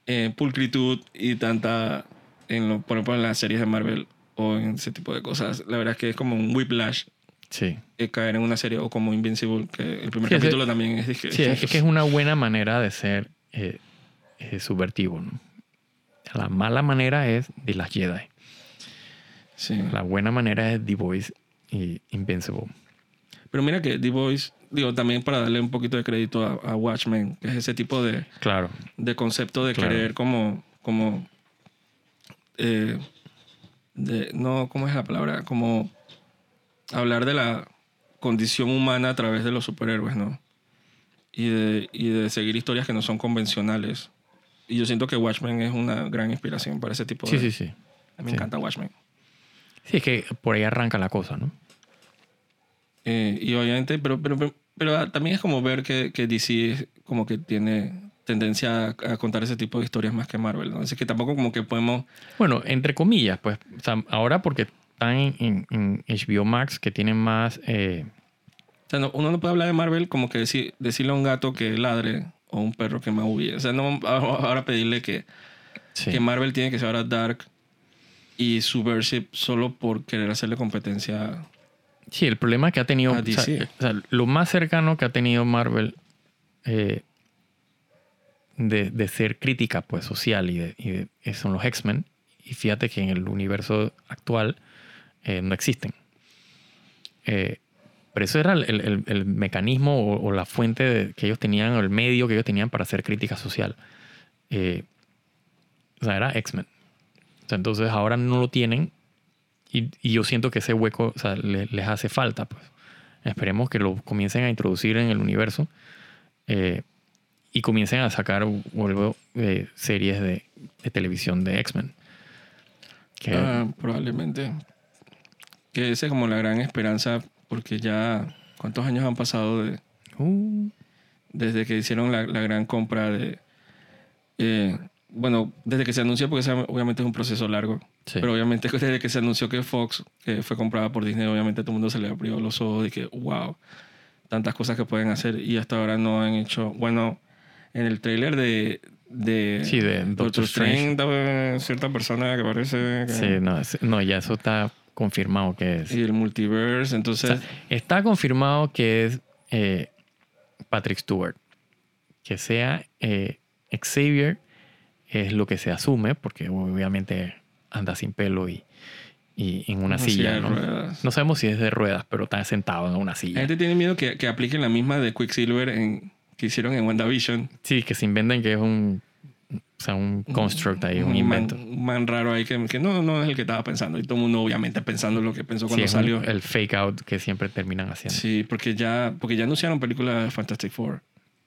eh, pulcritud y tanta, en lo, por ejemplo, en las series de Marvel o en ese tipo de cosas, la verdad es que es como un whiplash Sí. eh, caer en una serie o como Invincible, que el primer Sí, capítulo también es... dije, Sí, es que es una buena manera de ser eh, eh, subvertivo. ¿no? La mala manera es de las Jedi. Sí. La buena manera es The Voice y Invincible. Pero mira que The Voice, digo, también para darle un poquito de crédito a, a Watchmen, que es ese tipo de, Claro. de concepto de Claro. querer como, como eh, de, no, ¿cómo es la palabra? Como hablar de la condición humana a través de los superhéroes, ¿no? Y de, y de seguir historias que no son convencionales. Y yo siento que Watchmen es una gran inspiración para ese tipo Sí, de... sí, sí. Mí me sí. encanta Watchmen. Sí, es que por ahí arranca la cosa, ¿no? Eh, y obviamente, pero, pero, pero, pero también es como ver que, que DC como que tiene tendencia a, a contar ese tipo de historias más que Marvel, ¿no? Así que tampoco como que podemos... Bueno, entre comillas, pues, o sea, ahora porque están en, en- en HBO Max, que tienen más... eh, O sea, no- uno no puede hablar de Marvel como que decir, decirle a un gato que ladre o un perro que maulle. O sea, no ahora pedirle que, sí. que Marvel tiene que ser ahora Dark y Subversive solo por querer hacerle competencia. Sí, el problema que ha tenido... A o sea, DC. o sea, lo más cercano que ha tenido Marvel eh, de, de ser crítica pues, social y, de- y de- son los X-Men. Y fíjate que en el universo actual eh, no existen. Eh, pero eso era el, el- el mecanismo o, o la fuente de- que ellos tenían, o el medio que ellos tenían para hacer crítica social. Eh, o sea, era X-Men. Entonces ahora no lo tienen y, y yo siento que ese hueco o sea, le- les hace falta. Pues. Esperemos que lo comiencen a introducir en el universo eh, y comiencen a sacar vuelvo, eh, series de, de televisión de X-Men. Que- Ah, probablemente. Que esa es como la gran esperanza porque ya... ¿Cuántos años han pasado de, Uh, desde que hicieron la, la gran compra de... eh, bueno, desde que se anunció, porque obviamente es un proceso largo, sí. pero obviamente desde que se anunció que Fox que fue comprada por Disney, obviamente todo el mundo se le abrió los ojos de que, wow, tantas cosas que pueden hacer y hasta ahora no han hecho... Bueno, en el tráiler de... de Sí, de Doctor, Strange, cierta persona que parece... que- Sí, no, no, ya eso está confirmado que es. Y el multiverse, O entonces... sea, está confirmado que es eh, Patrick Stewart. Que sea eh, Xavier es lo que se asume, porque obviamente anda sin pelo y, y en una silla. ¿no? no sabemos si es de ruedas, pero está sentado en una La silla. gente tiene miedo que, que apliquen la misma de Quicksilver en, que hicieron en WandaVision. Sí, que se inventen que es un, o sea, un construct ahí, un, man- invento. un man raro ahí que, que no, no es el que estaba pensando. Y todo el mundo obviamente pensando lo que pensó Sí, cuando un- salió. el fake out que siempre terminan haciendo. Sí, porque ya, porque ya anunciaron películas de Fantastic Four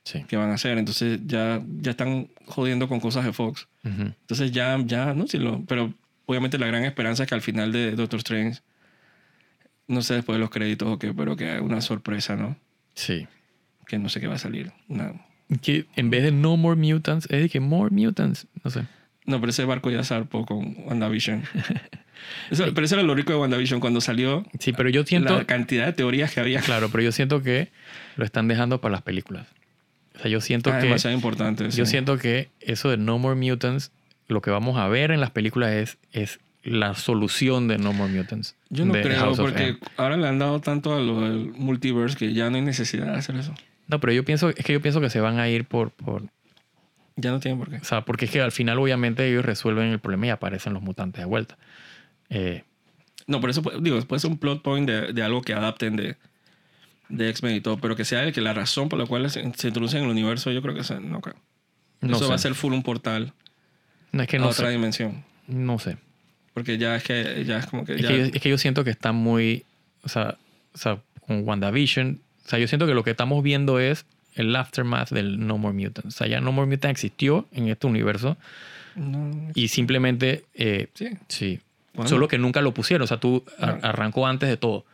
Sí. que van a hacer. Entonces ya, ya están jodiendo con cosas de Fox. Entonces ya, ya, no, sí lo. Pero obviamente la gran esperanza es que al final de Doctor Strange, no sé después de los créditos o qué, pero que haya una sorpresa, ¿no? Sí. Que no sé qué va a salir. Que en vez de No More Mutants, es de que More Mutants. No sé. No, pero ese barco ya zarpó con WandaVision. Eso- pero eso era lo rico de WandaVision cuando salió. Sí, pero yo siento. La cantidad de teorías que había. Claro, pero yo siento que lo están dejando para las películas. O sea, yo siento Ah, que. demasiado importante. Yo sí. siento que eso de No More Mutants, lo que vamos a ver en las películas es, es la solución de No More Mutants. Yo no creo, House porque ahora le han dado tanto a lo del multiverse que ya no hay necesidad de hacer eso. No, pero yo pienso, es que yo pienso que se van a ir por, por. Ya no tienen por qué. O sea, porque es que al final, obviamente, ellos resuelven el problema y aparecen los mutantes de vuelta. Eh, No, por eso digo, puede ser un plot point de, de algo que adapten de, de X-Men y todo, pero que sea el que la razón por la cual se, se introducen en el universo, yo creo que esa- no creo. no eso sé. va a ser full un portal No, es que a no otra sé. dimensión. No sé. Porque ya es que ya es como que Es ya. que, yo, es que yo siento que está muy. O sea, o sea, con WandaVision. O sea, yo siento que lo que estamos viendo es el aftermath del No More Mutants. O sea, ya No More Mutants existió en este universo no, y simplemente. eh, sí. sí. Solo que nunca lo pusieron. O sea, tú ar- arrancó antes de todo.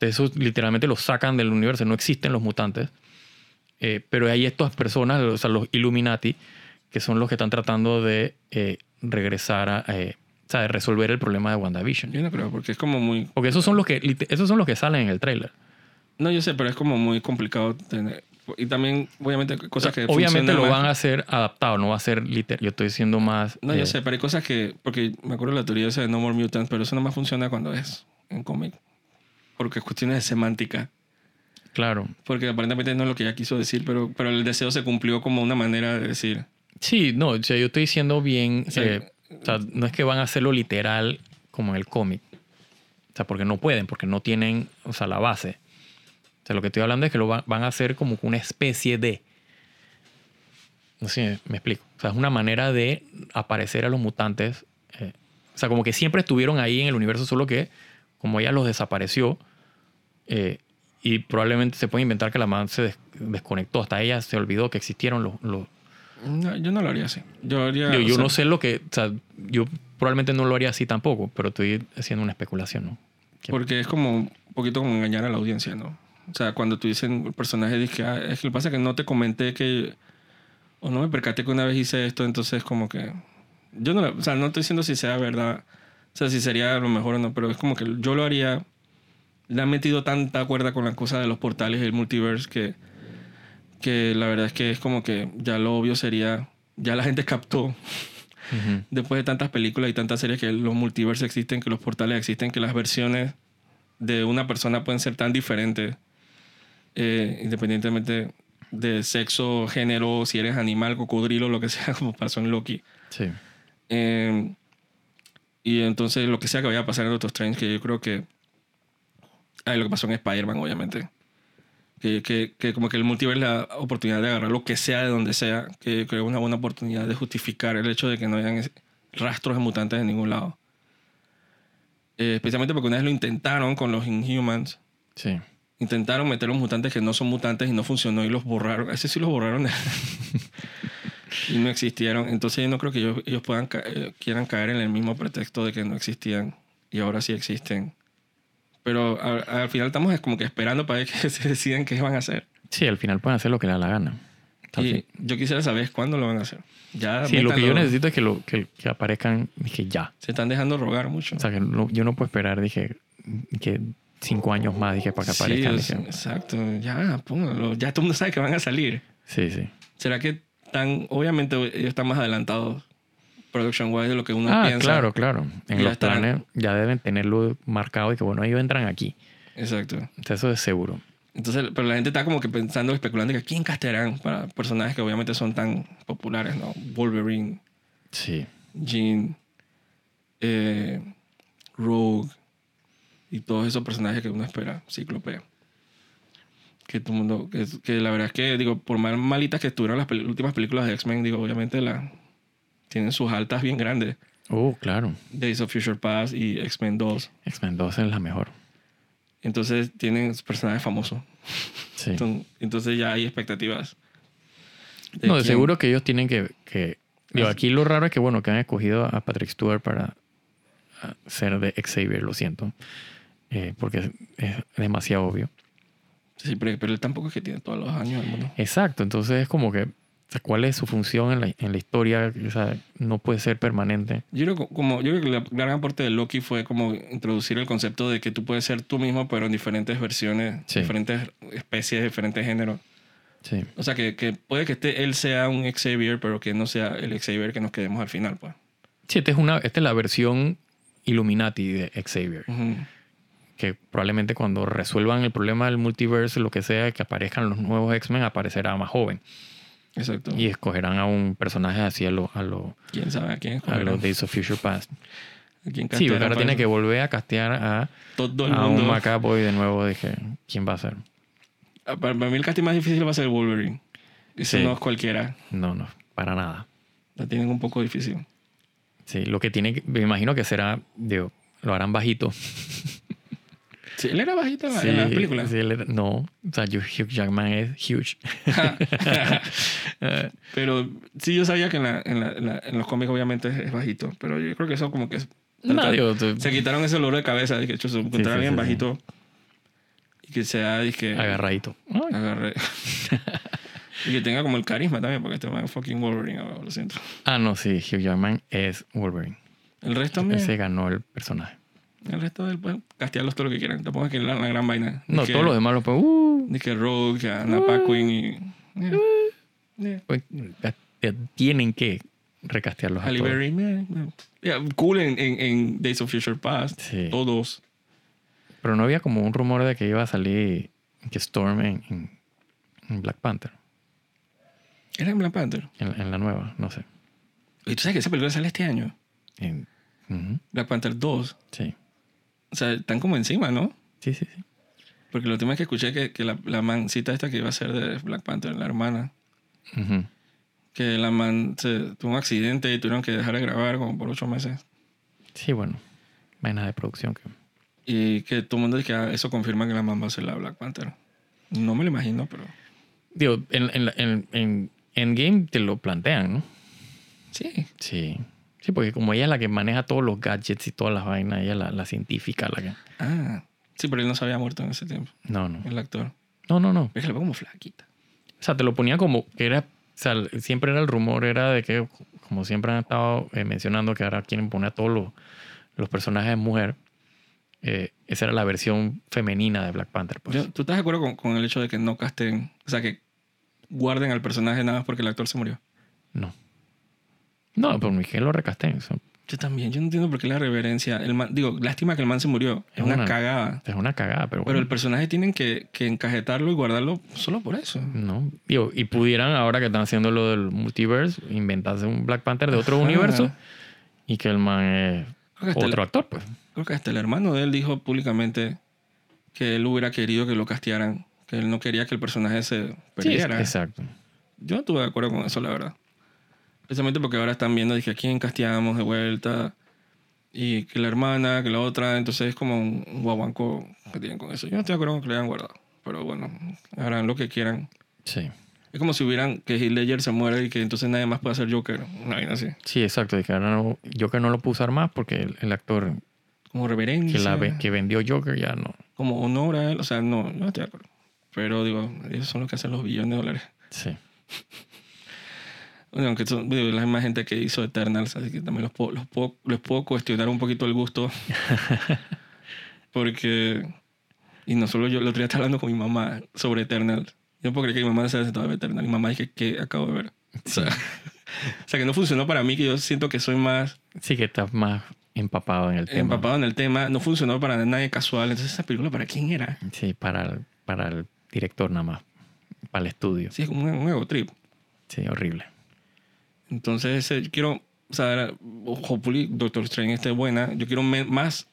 Eso literalmente lo sacan del universo. No existen los mutantes. Eh, pero hay estas personas, o sea, los Illuminati, que son los que están tratando de eh, regresar a. eh, o sea, de resolver el problema de WandaVision. Yo no creo, porque es como muy Porque esos son los que, esos son los que salen en el trailer. No, yo sé, pero es como muy complicado tener. Y también, obviamente, cosas que. Obviamente lo más- van a hacer adaptado, no va a ser literal. Yo estoy diciendo más. No, eh, yo sé, pero hay cosas que. Porque me acuerdo de la teoría esa de No More Mutants, pero eso nada más funciona cuando es en cómic. Porque es cuestiones de semántica. Claro. Porque aparentemente no es lo que ella quiso decir, pero, pero el deseo se cumplió como una manera de decir. Sí, no, o sea, yo estoy diciendo bien. O sea, eh, o sea, no es que van a hacerlo literal como en el cómic. O sea, porque no pueden, porque no tienen, o sea, la base. O sea, lo que estoy hablando es que lo va- van a hacer como una especie de. No sé, me explico. O sea, es una manera de aparecer a los mutantes. eh, o sea, como que siempre estuvieron ahí en el universo, solo que como ella los desapareció, eh, y probablemente se puede inventar que la man se des- desconectó. Hasta ella se olvidó que existieron los, los, No, yo no lo haría así. Yo haría. yo, yo sea, no sé lo que. O sea, yo probablemente no lo haría así tampoco, pero estoy haciendo una especulación, ¿no? Que- Porque es como. poquito como engañar a la audiencia, ¿no? O sea, cuando tú dices el personaje, dice, ah, es que lo que pasa es que no te comenté que, o no me percaté que una vez hice esto, entonces como que, yo no, o sea, no estoy diciendo si sea verdad, o sea, si sería lo mejor o no, pero es como que yo lo haría, le han metido tanta cuerda con la cosa de los portales y el multiverse que, que la verdad es que es como que ya lo obvio sería, ya la gente captó después de tantas películas y tantas series que los multiversos existen, que los portales existen, que las versiones de una persona pueden ser tan diferentes, eh, independientemente de sexo, género, si eres animal, cocodrilo, lo que sea, como pasó en Loki. Sí. Eh, y entonces lo que sea que vaya a pasar en Doctor Strange, que yo creo que... Ah, y lo que pasó en Spider-Man, obviamente. Que, que, que como que el multiverso le da oportunidad de agarrar lo que sea de donde sea, que creo que es una buena oportunidad de justificar el hecho de que no hayan es- rastros de mutantes en ningún lado. Eh, especialmente porque una vez lo intentaron con los Inhumans. Sí. Intentaron meter los mutantes que no son mutantes y no funcionó y los borraron. Ese sí los borraron. y no existieron. Entonces yo no creo que ellos, ellos puedan ca- eh, quieran caer en el mismo pretexto de que no existían y ahora sí existen. Pero a- al final estamos como que esperando para ver que se deciden qué van a hacer. Sí, al final pueden hacer lo que les da la gana. Al Y yo quisiera saber cuándo lo van a hacer. Ya Sí, lo que yo métanlo. necesito es que, lo, que, que aparezcan, dije, ya. Se están dejando rogar mucho. O sea, que no- yo no puedo esperar, dije, que cinco años más, dije, para que Sí, aparezcan. es- dije. exacto. Ya, póngalo. Ya todo el mundo sabe que van a salir. Sí, sí. ¿Será que están, obviamente ellos están más adelantados production wise de lo que uno ah, piensa? claro, claro. En los estarán- planes ya deben tenerlo marcado y que, bueno, ellos entran aquí. Exacto. Entonces, eso es seguro. Entonces, pero la gente está como que pensando, especulando que quién castearán para personajes que obviamente son tan populares, ¿no? Wolverine, Sí. Jean, eh, Rogue y todos esos personajes que uno espera, Cíclope. Que todo mundo, que, que la verdad es que, digo, por más malitas que estuvieron las últimas películas de X-Men, digo, obviamente la, tienen sus altas bien grandes. Oh, claro. Days of Future Past y X-Men 2. X-Men 2 es la mejor. Entonces tienen personajes famosos. Sí. Entonces, entonces ya hay expectativas. no, de quién- seguro que ellos tienen que... que digo, aquí lo raro es que, bueno, que han escogido a Patrick Stewart para ah, ser de Xavier, lo siento. Eh, porque es, es demasiado obvio. Sí, pero, pero él tampoco es que tiene todos los años del mundo. Exacto, entonces es como que, ¿cuál es su función en la, en la historia? O sea, no puede ser permanente. Yo creo, que- como, yo creo que la gran aporte de Loki fue como introducir el concepto de que tú puedes ser tú mismo, pero en diferentes versiones, Sí. diferentes especies, diferentes géneros. Sí, O sea, que, que puede que este, él sea un Xavier, pero que no sea el Xavier que nos quedemos al final, pues. sí esta, es una, esta es la versión Illuminati de Xavier. Ujú. Que probablemente cuando resuelvan el problema del multiverse, lo que sea, que aparezcan los nuevos X-Men, aparecerá más joven. Exacto. Y escogerán a un personaje así a los a lo, ¿Quién sabe a quién a escogerán? los Days of Future Past. ¿A quién Sí, ahora para tiene que volver a castear a, Todo el a mundo. un McAvoy de nuevo. Dije, ¿quién va a ser? Ah, Para, mí el casting más difícil va a ser Wolverine. Eso Sí. no es cualquiera. No, no, para nada. La tienen un poco difícil. Sí, lo que tiene, me imagino que será, digo, lo harán bajito. Sí, él era bajito en la- en las películas. sí, él era- no, o sea, Hugh Jackman es huge. Pero sí, yo sabía que en, la- en, la- en la- en los cómics obviamente es, es bajito. Pero yo creo que eso como que... es- no, digo, se quitaron ese olor de cabeza. Dije, chuzo, encontrar sí, a alguien sí, sí. bajito y que sea, dije, agarradito. Ay, agarre. y que tenga como el carisma también, porque este man es fucking Wolverine, lo siento. Ah, no, sí, Hugh Jackman es Wolverine. El resto también. Ese ganó el personaje. El resto del pues, castearlos todo lo que quieran. Tampoco es que la, la gran vaina. Ni No, que, todos los demás lo pueden. Uh, Ni que Rogue, que Anna Paquin y. eh, pues, tienen que recastearlos a. Berry. Yeah, cool en, en, en Days of Future Past. Sí. Todos. Pero no había como un rumor de que iba a salir que Storm en, Black Panther, Era en Black Panther. en, la nueva, no sé. Y tú sabes que esa película sale este año. En- Black Panther 2. sí. O sea, están como encima, ¿no? Sí, sí, sí. Porque la última vez que escuché que, que la, la mancita esta que iba a ser de Black Panther, la hermana, Ujú. que la man se tuvo un accidente y tuvieron que dejar de grabar como por ocho meses. Sí, bueno. Vainas de producción que. Y que todo el mundo dice que ah, eso confirma que la man va a ser la Black Panther. No me lo imagino, pero Digo, en, en, en, en Endgame te lo plantean, ¿no? sí. Sí. Sí, porque como ella es la que maneja todos los gadgets y todas las vainas, ella es la, la científica, la que. Ah, Sí, pero él no se había muerto en ese tiempo, No, no. el actor. No, no, no. Es que veo como flaquita. O sea, te lo ponía como que era, o sea, siempre era el rumor, era de que, como siempre han estado eh, mencionando, que ahora quieren poner a todos los, los personajes de mujer, eh, esa era la versión femenina de Black Panther. Pues. Yo- ¿Tú estás de acuerdo con, con el hecho de que no casten, o sea, que guarden al personaje nada más porque el actor se murió? No. No, por mí que lo recasten. Yo también, yo no entiendo por qué la reverencia. El man- digo, lástima que el man se murió. Es Es una, una- cagada. es una cagada, pero Pero bueno. el personaje tienen que, que encajetarlo y guardarlo solo por eso. No, digo, y pudieran, ahora que están haciendo lo del multiverse, inventarse un Black Panther de otro Ajá. universo y que el man es otro el, actor, pues. creo que hasta el hermano de él dijo públicamente que él hubiera querido que lo castearan. Que él no quería que el personaje se Sí, perdiera. exacto. Yo no estuve de acuerdo con eso, la verdad. Especialmente porque ahora están viendo dije, a quién casteamos de vuelta. Y que la hermana, que la otra. Entonces es como un un guaguanco que tienen con eso. Yo no estoy de acuerdo con que le hayan guardado. Pero bueno, harán lo que quieran. Sí. Es como si hubieran que Heath Ledger se muere y que entonces nadie más puede ser Joker. Una vaina así. Sí, exacto. Y que ahora no, Joker no lo pudo usar más porque el, el actor Como reverencia. que, la, que vendió Joker ya no. Como honor a él. O sea, no, no estoy de acuerdo. Pero digo, ellos son los que hacen los billones de dólares. Sí. Bueno, aunque son digo, la misma gente que hizo Eternals, así que también los puedo, los puedo, les puedo cuestionar un poquito el gusto. Porque. Y no solo yo, el otro día estaba hablando con mi mamá sobre Eternals. Yo no puedo creer que mi mamá se haya sentado a ver Eternals. Mi mamá dije que acabo de ver. O sea, o sea, que no funcionó para mí, que yo siento que soy más Sí que estás más empapado en el tema. empapado en el tema. No funcionó para nadie casual. Entonces, ¿esa película para quién era? Sí, para el, para el director nada más. Para el estudio. Sí, es como un, un ego trip. Sí, horrible. Entonces, eh, yo quiero, o sea, hopefully Doctor Strange esté buena. Yo quiero más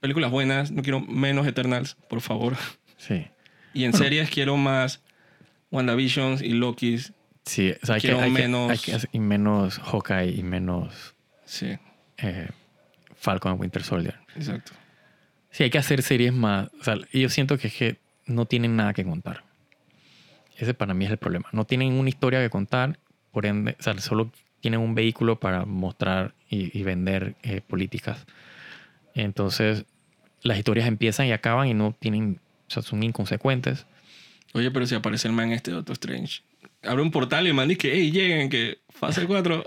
películas buenas, no quiero menos Eternals, por favor. Sí. Y en series quiero más WandaVisions y Loki's. Sí, o sea, hay, que, hay, que- menos- hay que hacer- y menos Hawkeye y menos Sí, eh, Falcon and Winter Soldier. exacto. Sí, hay que hacer series más. O sea, yo siento que es que no tienen nada que contar. Ese para mí es el problema. No tienen una historia que contar, por ende, o sea, solo tienen un vehículo para mostrar y, y vender eh, políticas. Entonces, las historias empiezan y acaban y no tienen, o sea, son inconsecuentes. Oye, pero si aparece el man este Doctor Strange, abre un portal y el man dice que, hey, lleguen, que fase 4.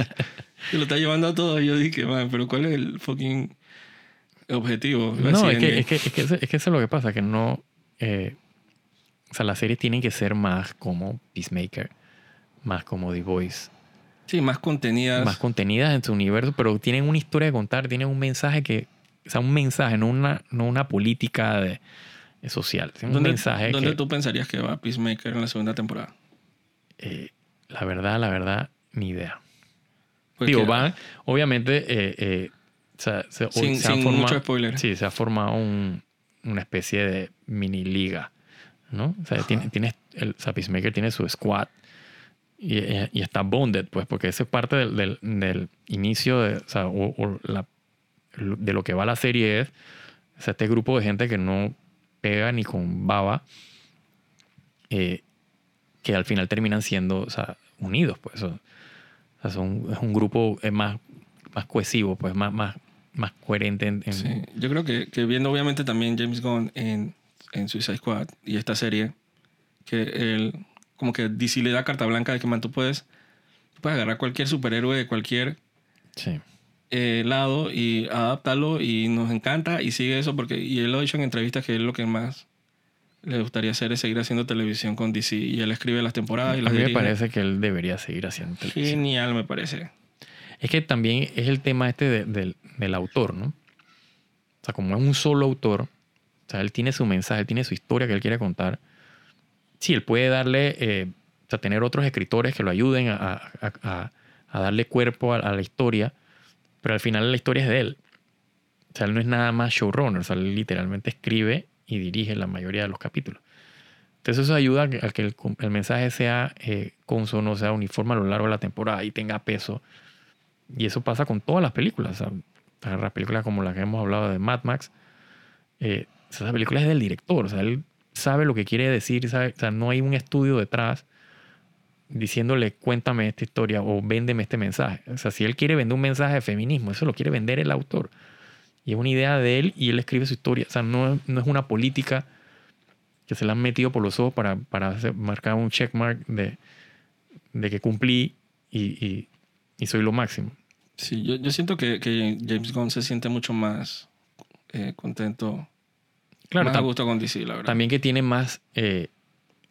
y lo está llevando a todos. Y yo dije, man, pero ¿cuál es el fucking objetivo? No, es que, es, que, es, que es que eso es lo que pasa, que no... eh, o sea, las series tienen que ser más como Peacemaker, más como The Voice, Sí, más contenidas. más contenidas en su universo, pero tienen una historia que contar, tienen un mensaje que... O sea, un mensaje, no una, no una política de, de social. sino Un ¿Dónde, mensaje ¿dónde que, tú pensarías que va Peacemaker en la segunda temporada? eh, la verdad, la verdad, ni idea. Porque- Digo, van, obviamente, eh, eh, o sea, se, Sin, se sin formado- mucho spoiler. Sí, se ha formado un- una especie de mini liga, ¿no? O sea, tiene, tiene- el o sea, Peacemaker tiene su squad y, y está bonded, pues, porque eso es parte del, del- del inicio de, o sea, o- o la- de lo que va la serie es este grupo de gente que no pega ni con baba, eh, que al final terminan siendo o sea, unidos, pues. O, sea, son, es un grupo más, más cohesivo, pues, más, más, más coherente en, en- Sí, yo creo que, que viendo obviamente también James Gunn en, en Suicide Squad y esta serie, que él como que DC le da carta blanca de que man, tú puedes, puedes agarrar cualquier superhéroe de cualquier Sí. eh, lado y adaptarlo y nos encanta y sigue eso porque y él lo ha dicho en entrevistas que él lo que más le gustaría hacer es seguir haciendo televisión con DC y él escribe las temporadas y A las mí me dirige. parece que él debería seguir haciendo televisión. genial me parece Es que también es el tema este de- del, del autor, ¿no? O sea, como es un solo autor, o sea, él tiene su mensaje, él tiene su historia que él quiere contar. Sí, él puede darle, eh, o sea, tener otros escritores que lo ayuden a, a- a- a darle cuerpo a, la historia, pero al final la historia es de él. O sea, él no es nada más showrunner, o sea, él literalmente escribe y dirige la mayoría de los capítulos. Entonces eso ayuda a que, el, el mensaje sea eh, consono, sea uniforme a lo largo de la temporada y tenga peso. Y eso pasa con todas las películas. O sea, agarrar películas como la que hemos hablado de Mad Max. eh, esa película es del director. O sea, él sabe lo que quiere decir. sabe- o sea, no hay un estudio detrás diciéndole cuéntame esta historia o véndeme este mensaje. O sea, si él quiere vender un mensaje de feminismo, eso lo quiere vender el autor. Y es una idea de él y él escribe su historia. O sea, no, no es una política que se la han metido por los ojos para, para hacer- marcar un checkmark de, de que cumplí y, y- y soy lo máximo. Sí, yo, yo siento que, que James Gunn se siente mucho más eh, contento, Claro, más a gusto con DC, la verdad. también que tiene más... eh,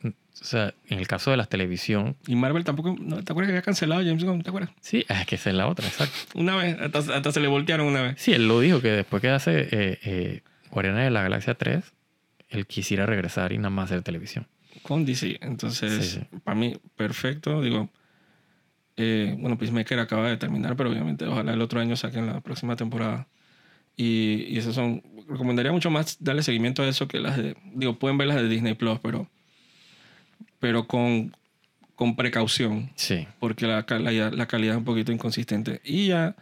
o sea, en el caso de la televisión... Y Marvel tampoco, no, ¿te acuerdas que había cancelado James Gunn? ¿Te acuerdas? Sí, es que esa es la otra, exacto. Una vez, hasta, hasta se le voltearon una vez. Sí, él lo dijo que después que hace eh, eh, Guardianes de la Galaxia 3, él quisiera regresar y nada más hacer televisión. Con DC. Entonces, Sí, para mí, perfecto. Digo, eh, bueno, Peacemaker acaba de terminar, pero obviamente ojalá el otro año saquen la próxima temporada. Y, y eso son, recomendaría mucho más darle seguimiento a eso que las de, digo, pueden ver las de Disney Plus, pero, pero con, con precaución, Sí. porque la, la, la calidad es un poquito inconsistente. Y ya,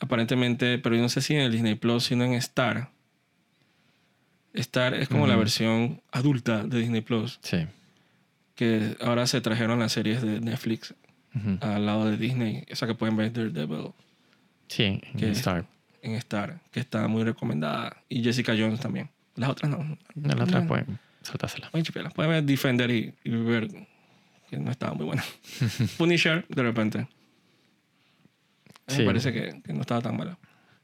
aparentemente, pero yo no sé si en el Disney Plus, sino en Star. Star es como la versión adulta de Disney Plus Sí. que ahora se trajeron las series de Netflix al lado de Disney, esa que pueden ver Daredevil Sí, en. Star. En Star, que está muy recomendada, y Jessica Jones también. Las otras no. No, la otra No. pueden saltársela. Pueden chipearlas. Pueden ver Defender y, y ver que no estaba muy buena. Punisher, de repente. Sí. Me parece que, que no estaba tan mala.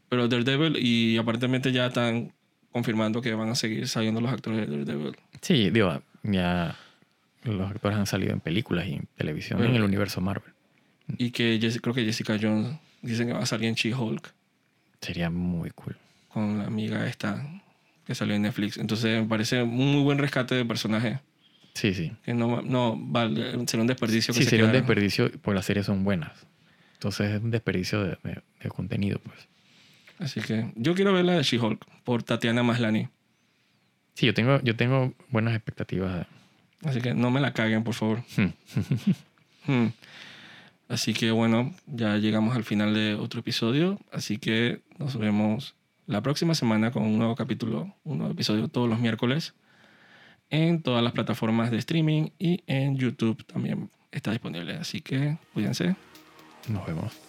Pero Daredevil, y aparentemente ya están confirmando que van a seguir saliendo los actores de Daredevil. Sí, digo, ya los actores han salido en películas y en televisión Bueno. en el universo Marvel. Y que creo que Jessica Jones dicen que va a salir en She-Hulk. Sería muy cool. con la amiga esta que salió en Netflix. Entonces me parece un muy buen rescate de personaje. Sí, sí. Que no, no vale, sería un desperdicio que Sí, se sería un quedara. desperdicio, porque las series son buenas. Entonces es un desperdicio de, de- de contenido, pues. Así que yo quiero ver la de She-Hulk por Tatiana Maslany. Sí, yo tengo, yo tengo buenas expectativas. Así que no me la caguen, por favor. Hmm. Hmm. Así que bueno, ya llegamos al final de otro episodio. Así que nos vemos la próxima semana con un nuevo capítulo, un nuevo episodio todos los miércoles en todas las plataformas de streaming y en YouTube también está disponible. Así que cuídense. Nos vemos.